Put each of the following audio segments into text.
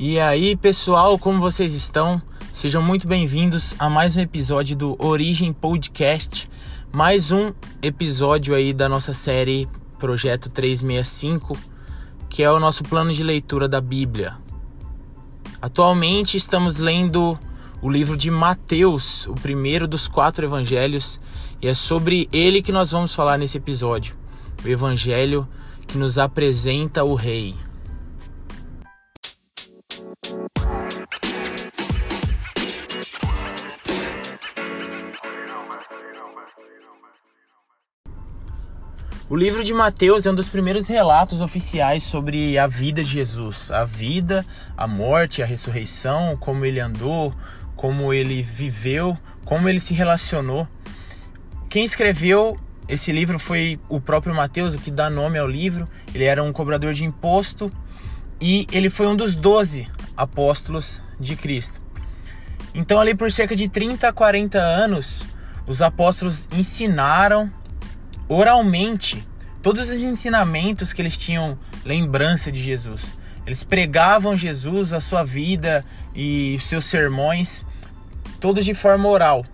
E aí, pessoal, como vocês estão? Sejam muito bem-vindos a mais um episódio do Origem Podcast, mais um episódio aí da nossa série Projeto 365, que é o nosso plano de leitura da Bíblia. Atualmente estamos lendo o livro de Mateus, o primeiro dos quatro evangelhos, e é sobre ele que nós vamos falar nesse episódio. O evangelho que nos apresenta o rei. O livro de Mateus é um dos primeiros relatos oficiais sobre a vida de Jesus, a vida, a morte, a ressurreição, como ele andou, como ele viveu, como ele se relacionou. Quem escreveu esse livro foi o próprio Mateus, o que dá nome ao livro. Ele era um cobrador de imposto e ele foi um dos doze apóstolos de Cristo. Então, ali por cerca de 30 a 40 anos, os apóstolos ensinaram oralmente todos os ensinamentos que eles tinham lembrança de Jesus. Eles pregavam Jesus, a sua vida e seus sermões, todos de forma oral.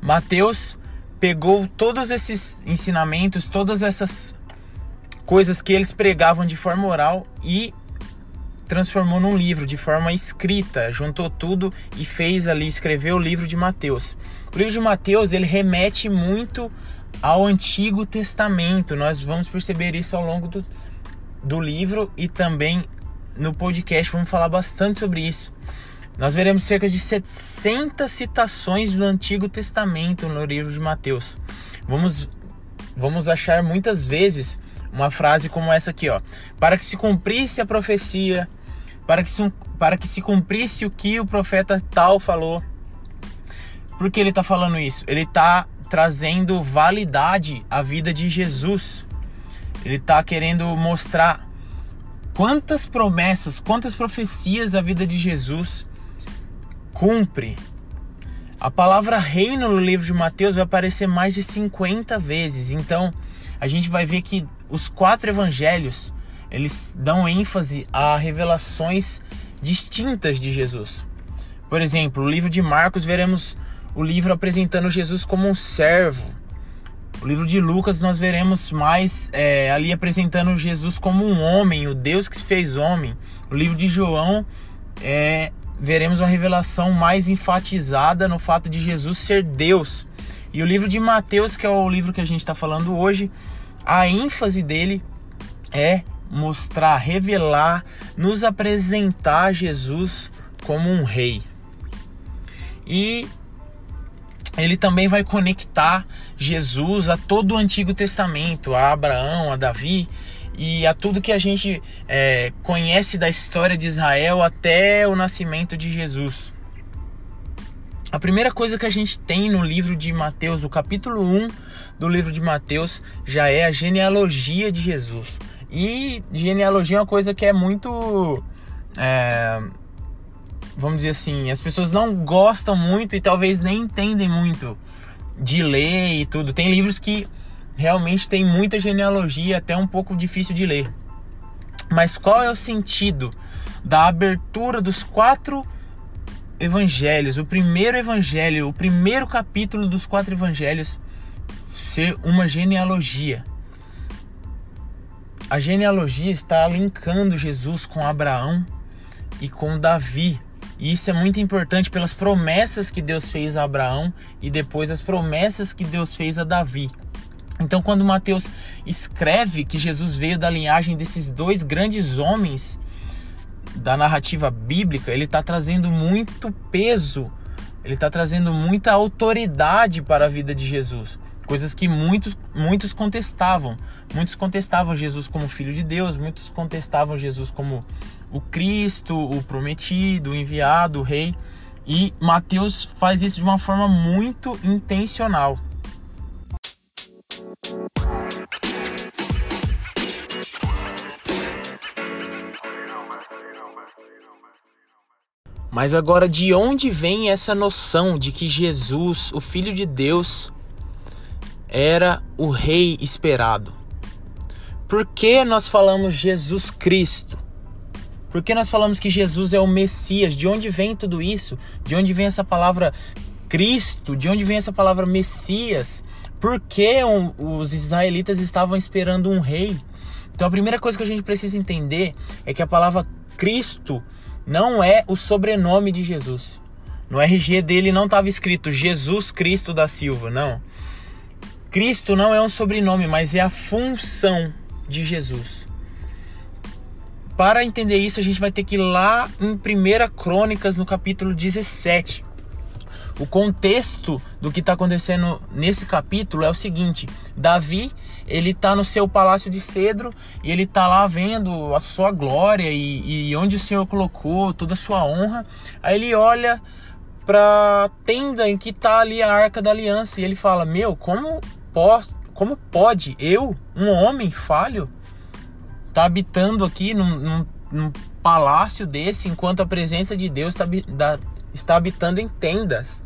Mateus pegou todos esses ensinamentos, todas essas coisas que eles pregavam de forma oral e transformou num livro de forma escrita, juntou tudo e fez ali escreveu o livro de Mateus. O livro de Mateus ele remete muito ao Antigo Testamento. Nós vamos perceber isso ao longo do, do livro e também no podcast vamos falar bastante sobre isso. Nós veremos cerca de 60 citações do Antigo Testamento no livro de Mateus. Vamos, vamos achar muitas vezes uma frase como essa aqui, ó. Para que se cumprisse a profecia, para que se, para que se cumprisse o que o profeta tal falou. Por que ele está falando isso? Ele está trazendo validade à vida de Jesus. Ele está querendo mostrar quantas promessas, quantas profecias a vida de Jesus cumpre. A palavra reino no livro de Mateus vai aparecer mais de 50 vezes. Então, a gente vai ver que os quatro evangelhos, eles dão ênfase a revelações distintas de Jesus. Por exemplo, no livro de Marcos veremos o livro apresentando Jesus como um servo. O livro de Lucas nós veremos mais é, ali apresentando Jesus como um homem, o Deus que se fez homem. O livro de João é, veremos uma revelação mais enfatizada no fato de Jesus ser Deus. E o livro de Mateus, que é o livro que a gente está falando hoje, a ênfase dele é mostrar, revelar, nos apresentar Jesus como um rei. E ele também vai conectar Jesus a todo o Antigo Testamento, a Abraão, a Davi e a tudo que a gente é, conhece da história de Israel até o nascimento de Jesus. A primeira coisa que a gente tem no livro de Mateus, o capítulo 1 do livro de Mateus, já é a genealogia de Jesus. E genealogia é uma coisa que é muito. É, vamos dizer assim, as pessoas não gostam muito e talvez nem entendem muito de ler e tudo. Tem livros que realmente tem muita genealogia, até um pouco difícil de ler. Mas qual é o sentido da abertura dos quatro evangelhos? O primeiro evangelho, o primeiro capítulo dos quatro evangelhos ser uma genealogia. A genealogia está linkando Jesus com Abraão e com Davi. E isso é muito importante pelas promessas que Deus fez a Abraão e depois as promessas que Deus fez a Davi. Então, quando Mateus escreve que Jesus veio da linhagem desses dois grandes homens da narrativa bíblica, ele está trazendo muito peso, ele está trazendo muita autoridade para a vida de Jesus. Coisas que muitos, muitos contestavam. Muitos contestavam Jesus como filho de Deus, muitos contestavam Jesus como o Cristo, o prometido, o enviado, o rei. E Mateus faz isso de uma forma muito intencional. Mas agora, de onde vem essa noção de que Jesus, o Filho de Deus, era o Rei esperado? Por que nós falamos Jesus Cristo? Por que nós falamos que Jesus é o Messias? De onde vem tudo isso? De onde vem essa palavra Cristo? De onde vem essa palavra Messias? Por que os israelitas estavam esperando um rei? Então a primeira coisa que a gente precisa entender é que a palavra Cristo não é o sobrenome de Jesus. No RG dele não estava escrito Jesus Cristo da Silva, não. Cristo não é um sobrenome, mas é a função de Jesus. Para entender isso, a gente vai ter que ir lá em 1 Crônicas, no capítulo 17. O contexto do que está acontecendo nesse capítulo é o seguinte: Davi ele está no seu palácio de cedro e ele está lá vendo a sua glória e, e onde o Senhor colocou toda a sua honra. Aí ele olha para tenda em que está ali a arca da aliança e ele fala: Meu, como, posso, como pode eu, um homem falho, tá habitando aqui num, num, num palácio desse enquanto a presença de Deus está, está habitando em tendas?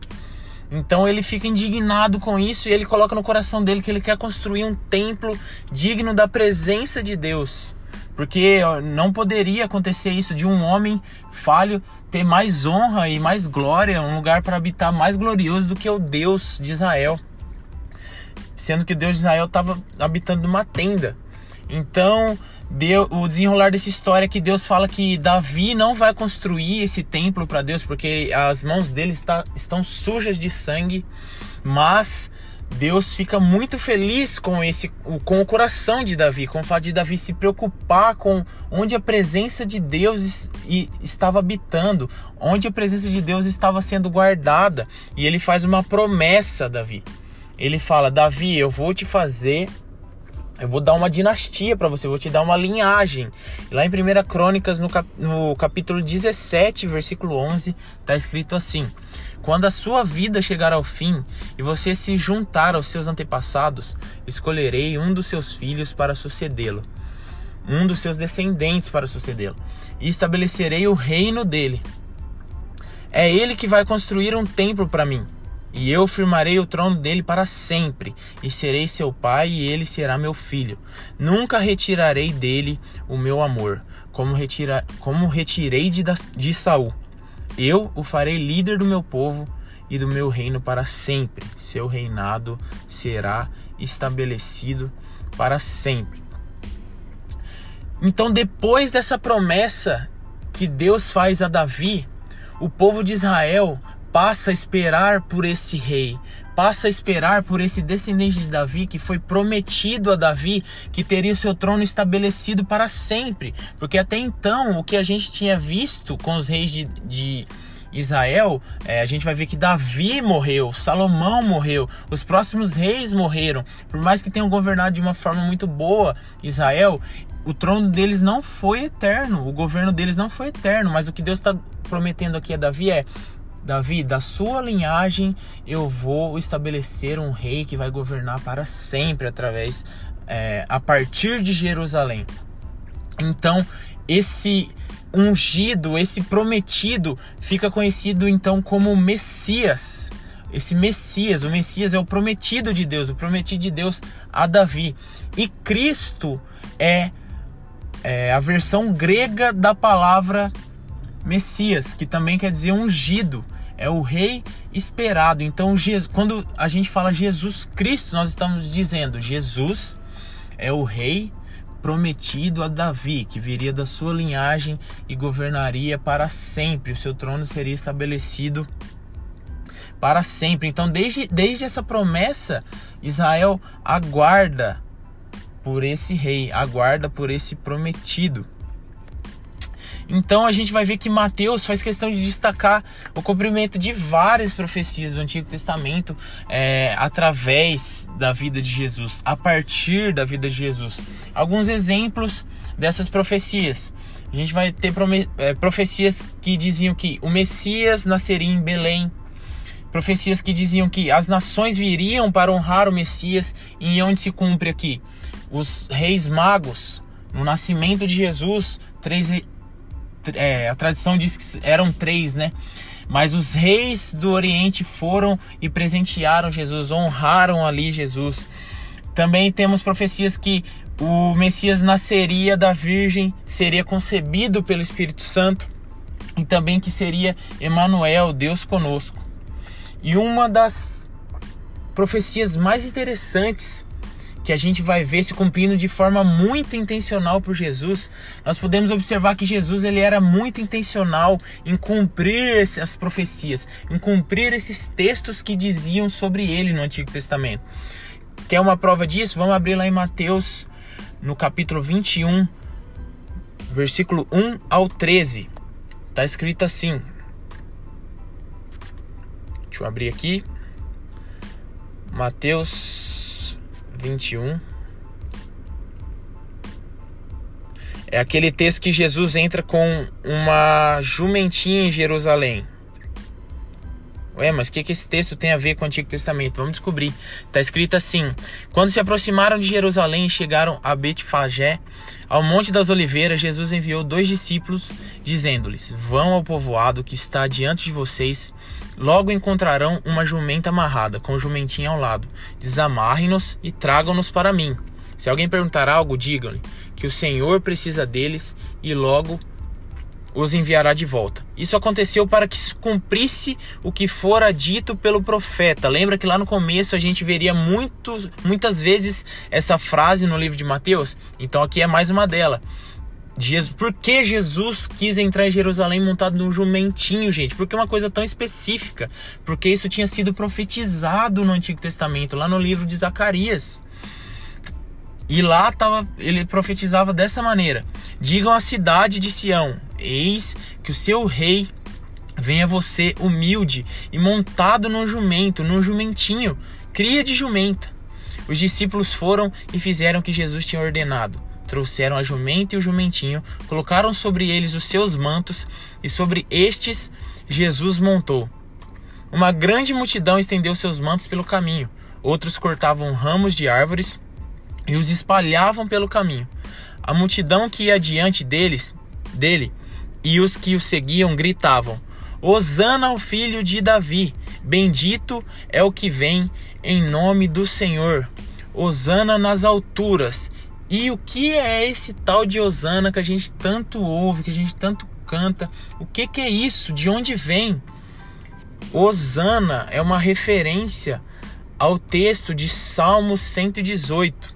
Então ele fica indignado com isso e ele coloca no coração dele que ele quer construir um templo digno da presença de Deus. Porque não poderia acontecer isso de um homem falho ter mais honra e mais glória, um lugar para habitar mais glorioso do que o Deus de Israel. Sendo que o Deus de Israel estava habitando numa tenda. Então, Deus, o desenrolar dessa história é que Deus fala que Davi não vai construir esse templo para Deus porque as mãos dele está, estão sujas de sangue, mas Deus fica muito feliz com esse com o coração de Davi, com o fato de Davi se preocupar com onde a presença de Deus estava habitando, onde a presença de Deus estava sendo guardada, e ele faz uma promessa, Davi. Ele fala: "Davi, eu vou te fazer eu vou dar uma dinastia para você, vou te dar uma linhagem. Lá em 1 Crônicas, no, cap, no capítulo 17, versículo 11, está escrito assim: Quando a sua vida chegar ao fim e você se juntar aos seus antepassados, escolherei um dos seus filhos para sucedê-lo, um dos seus descendentes para sucedê-lo, e estabelecerei o reino dele. É ele que vai construir um templo para mim e eu firmarei o trono dele para sempre, e serei seu pai, e ele será meu filho. Nunca retirarei dele o meu amor, como, retira, como retirei de, de Saul. Eu o farei líder do meu povo e do meu reino para sempre. Seu reinado será estabelecido para sempre. Então, depois dessa promessa que Deus faz a Davi, o povo de Israel passa a esperar por esse rei, passa a esperar por esse descendente de Davi que foi prometido a Davi que teria o seu trono estabelecido para sempre. Porque até então, o que a gente tinha visto com os reis de, de Israel, é, a gente vai ver que Davi morreu, Salomão morreu, os próximos reis morreram. Por mais que tenham governado de uma forma muito boa Israel, o trono deles não foi eterno, o governo deles não foi eterno. Mas o que Deus está prometendo aqui a Davi é: Davi, da sua linhagem eu vou estabelecer um rei que vai governar para sempre através, é, a partir de Jerusalém. Então, esse ungido, esse prometido, fica conhecido então como Messias. Esse Messias, o Messias é o prometido de Deus, o prometido de Deus a Davi. E Cristo é, é a versão grega da palavra Messias, que também quer dizer ungido é o rei esperado. Então, quando a gente fala Jesus Cristo, nós estamos dizendo Jesus é o rei prometido a Davi, que viria da sua linhagem e governaria para sempre. O seu trono seria estabelecido para sempre. Então, desde, desde essa promessa, Israel aguarda por esse rei, aguarda por esse prometido. Então a gente vai ver que Mateus faz questão de destacar o cumprimento de várias profecias do Antigo Testamento é, através da vida de Jesus, a partir da vida de Jesus. Alguns exemplos dessas profecias. A gente vai ter é, profecias que diziam que o Messias nasceria em Belém, profecias que diziam que as nações viriam para honrar o Messias, e onde se cumpre aqui? Os reis magos, no nascimento de Jesus, três é, a tradição diz que eram três, né? Mas os reis do Oriente foram e presentearam Jesus, honraram ali Jesus. Também temos profecias que o Messias nasceria da Virgem, seria concebido pelo Espírito Santo e também que seria Emanuel, Deus conosco. E uma das profecias mais interessantes que a gente vai ver se cumprindo de forma muito intencional por Jesus, nós podemos observar que Jesus ele era muito intencional em cumprir essas profecias, em cumprir esses textos que diziam sobre ele no Antigo Testamento. Quer uma prova disso? Vamos abrir lá em Mateus, no capítulo 21, versículo 1 ao 13. Está escrito assim. Deixa eu abrir aqui. Mateus 21. É aquele texto que Jesus entra com uma jumentinha em Jerusalém. Ué, mas o que, que esse texto tem a ver com o Antigo Testamento? Vamos descobrir. Está escrito assim: Quando se aproximaram de Jerusalém e chegaram a Betfagé, ao Monte das Oliveiras, Jesus enviou dois discípulos, dizendo-lhes: Vão ao povoado que está diante de vocês. Logo encontrarão uma jumenta amarrada, com o jumentinho ao lado. Desamarrem-nos e tragam-nos para mim. Se alguém perguntar algo, digam-lhe que o Senhor precisa deles e logo os enviará de volta. Isso aconteceu para que se cumprisse o que fora dito pelo profeta. Lembra que lá no começo a gente veria muito, muitas vezes essa frase no livro de Mateus? Então aqui é mais uma dela. Jesus, por que Jesus quis entrar em Jerusalém montado num jumentinho, gente? Porque uma coisa tão específica. Porque isso tinha sido profetizado no Antigo Testamento, lá no livro de Zacarias. E lá tava, ele profetizava dessa maneira: Digam à cidade de Sião: Eis que o seu rei vem a você humilde e montado num jumento, num jumentinho, cria de jumenta. Os discípulos foram e fizeram o que Jesus tinha ordenado. Trouxeram a jumenta e o jumentinho, colocaram sobre eles os seus mantos e sobre estes Jesus montou. Uma grande multidão estendeu seus mantos pelo caminho. Outros cortavam ramos de árvores e os espalhavam pelo caminho. A multidão que ia diante deles, dele, e os que o seguiam gritavam: Hosana ao filho de Davi, bendito é o que vem em nome do Senhor. Hosana nas alturas. E o que é esse tal de Hosana que a gente tanto ouve, que a gente tanto canta? O que, que é isso? De onde vem? Hosana é uma referência ao texto de Salmo 118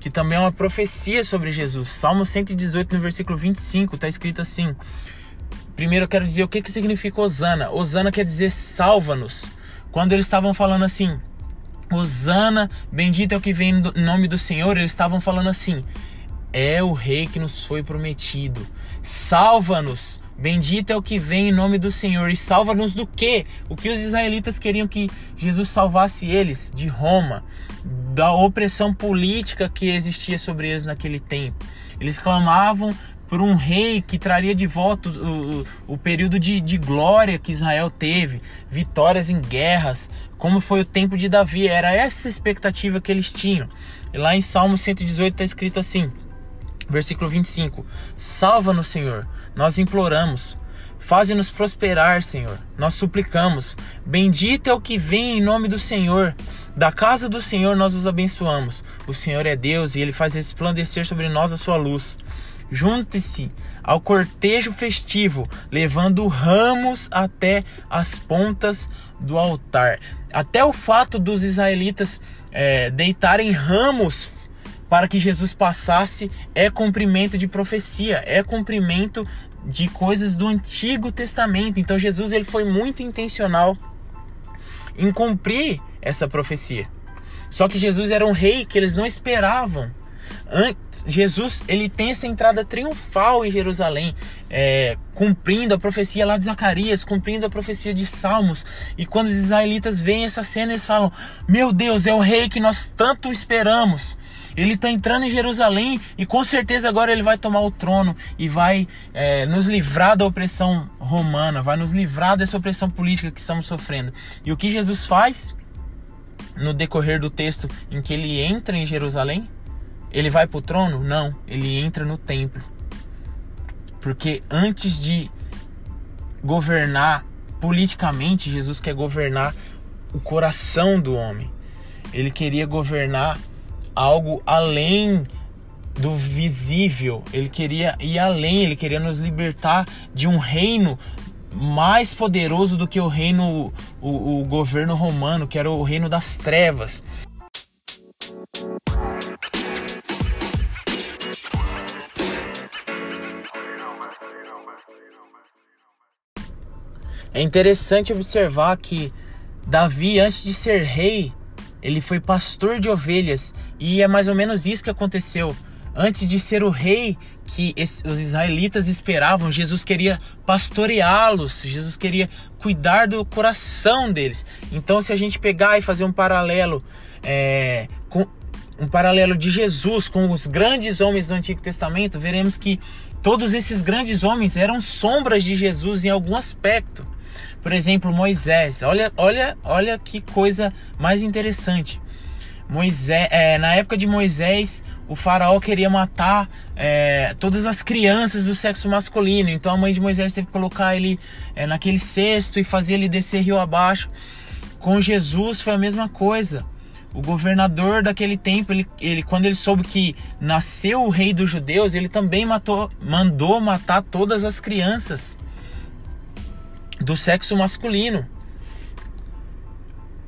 que também é uma profecia sobre Jesus. Salmo 118, no versículo 25, está escrito assim: Primeiro eu quero dizer o que, que significa Osana. Osana quer dizer salva-nos. Quando eles estavam falando assim, Osana, bendito é o que vem no nome do Senhor, eles estavam falando assim: é o rei que nos foi prometido. Salva-nos. Bendito é o que vem em nome do Senhor. E salva-nos do quê? O que os israelitas queriam que Jesus salvasse eles? De Roma da opressão política que existia sobre eles naquele tempo. Eles clamavam por um rei que traria de volta o, o, período de, de, glória que Israel teve, vitórias em guerras, como foi o tempo de Davi. Era essa expectativa que eles tinham. E lá em Salmo 118 está escrito assim, versículo 25: Salva-nos, Senhor, nós imploramos. Faze-nos prosperar, Senhor. Nós suplicamos. Bendito é o que vem em nome do Senhor. Da casa do Senhor nós os abençoamos. O Senhor é Deus e ele faz resplandecer sobre nós a sua luz. Junte-se ao cortejo festivo, levando ramos até as pontas do altar. Até o fato dos israelitas é, deitarem ramos para que Jesus passasse é cumprimento de profecia, é cumprimento de coisas do Antigo Testamento. Então Jesus ele foi muito intencional em cumprir essa profecia. Só que Jesus era um rei que eles não esperavam. Antes, Jesus ele tem essa entrada triunfal em Jerusalém, é, cumprindo a profecia lá de Zacarias, cumprindo a profecia de Salmos. E quando os israelitas veem essa cena, eles falam: Meu Deus, é o rei que nós tanto esperamos. Ele está entrando em Jerusalém e com certeza agora ele vai tomar o trono e vai é, nos livrar da opressão romana, vai nos livrar dessa opressão política que estamos sofrendo. E o que Jesus faz? No decorrer do texto em que ele entra em Jerusalém? Ele vai para o trono? Não, ele entra no templo. Porque antes de governar politicamente, Jesus quer governar o coração do homem. Ele queria governar algo além do visível, ele queria ir além, ele queria nos libertar de um reino mais poderoso do que o reino, o, o governo romano, que era o reino das trevas. É interessante observar que Davi, antes de ser rei, ele foi pastor de ovelhas e é mais ou menos isso que aconteceu. Antes de ser o rei que os israelitas esperavam, Jesus queria pastoreá-los, Jesus queria cuidar do coração deles. Então, se a gente pegar e fazer um paralelo é, com um paralelo de Jesus com os grandes homens do Antigo Testamento, veremos que todos esses grandes homens eram sombras de Jesus em algum aspecto. Por exemplo, Moisés. Olha, olha, olha que coisa mais interessante. Moisés, é, na época de Moisés, o faraó queria matar é, todas as crianças do sexo masculino. Então a mãe de Moisés teve que colocar ele é, naquele cesto e fazer ele descer rio abaixo. Com Jesus foi a mesma coisa. O governador daquele tempo, ele, ele, quando ele soube que nasceu o rei dos judeus, ele também matou, mandou matar todas as crianças do sexo masculino.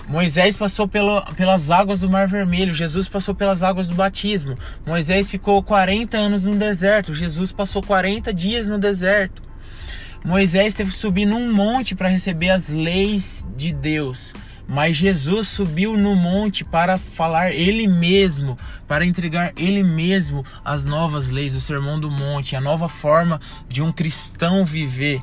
Moisés passou pelo, pelas águas do Mar Vermelho, Jesus passou pelas águas do batismo. Moisés ficou 40 anos no deserto, Jesus passou 40 dias no deserto. Moisés teve que subir num monte para receber as leis de Deus. Mas Jesus subiu no monte para falar ele mesmo, para entregar ele mesmo as novas leis, o sermão do monte, a nova forma de um cristão viver.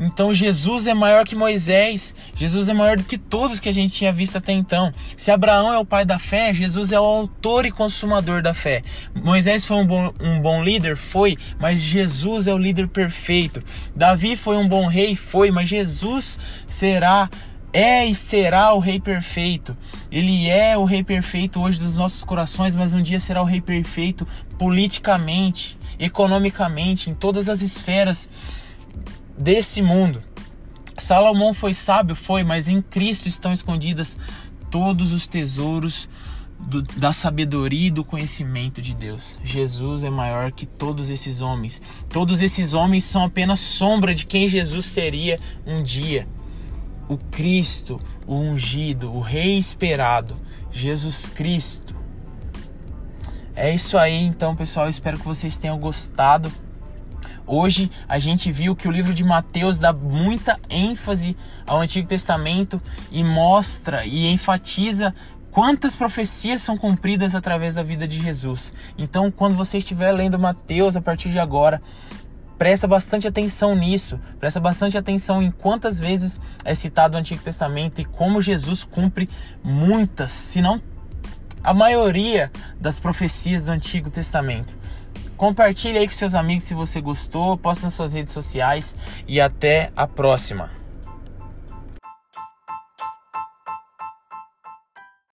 Então Jesus é maior que Moisés, Jesus é maior do que todos que a gente tinha visto até então. Se Abraão é o pai da fé, Jesus é o autor e consumador da fé. Moisés foi um bom, um bom líder? Foi, mas Jesus é o líder perfeito. Davi foi um bom rei? Foi, mas Jesus será é e será o Rei perfeito. Ele é o Rei perfeito hoje dos nossos corações, mas um dia será o Rei perfeito politicamente, economicamente, em todas as esferas desse mundo. Salomão foi sábio, foi, mas em Cristo estão escondidas todos os tesouros do, da sabedoria e do conhecimento de Deus. Jesus é maior que todos esses homens. Todos esses homens são apenas sombra de quem Jesus seria um dia. O Cristo, o ungido, o Rei esperado, Jesus Cristo. É isso aí, então, pessoal. Espero que vocês tenham gostado. Hoje a gente viu que o livro de Mateus dá muita ênfase ao Antigo Testamento e mostra e enfatiza quantas profecias são cumpridas através da vida de Jesus. Então, quando você estiver lendo Mateus a partir de agora, presta bastante atenção nisso, presta bastante atenção em quantas vezes é citado o Antigo Testamento e como Jesus cumpre muitas, se não a maioria das profecias do Antigo Testamento. Compartilhe aí com seus amigos se você gostou, posta nas suas redes sociais e até a próxima.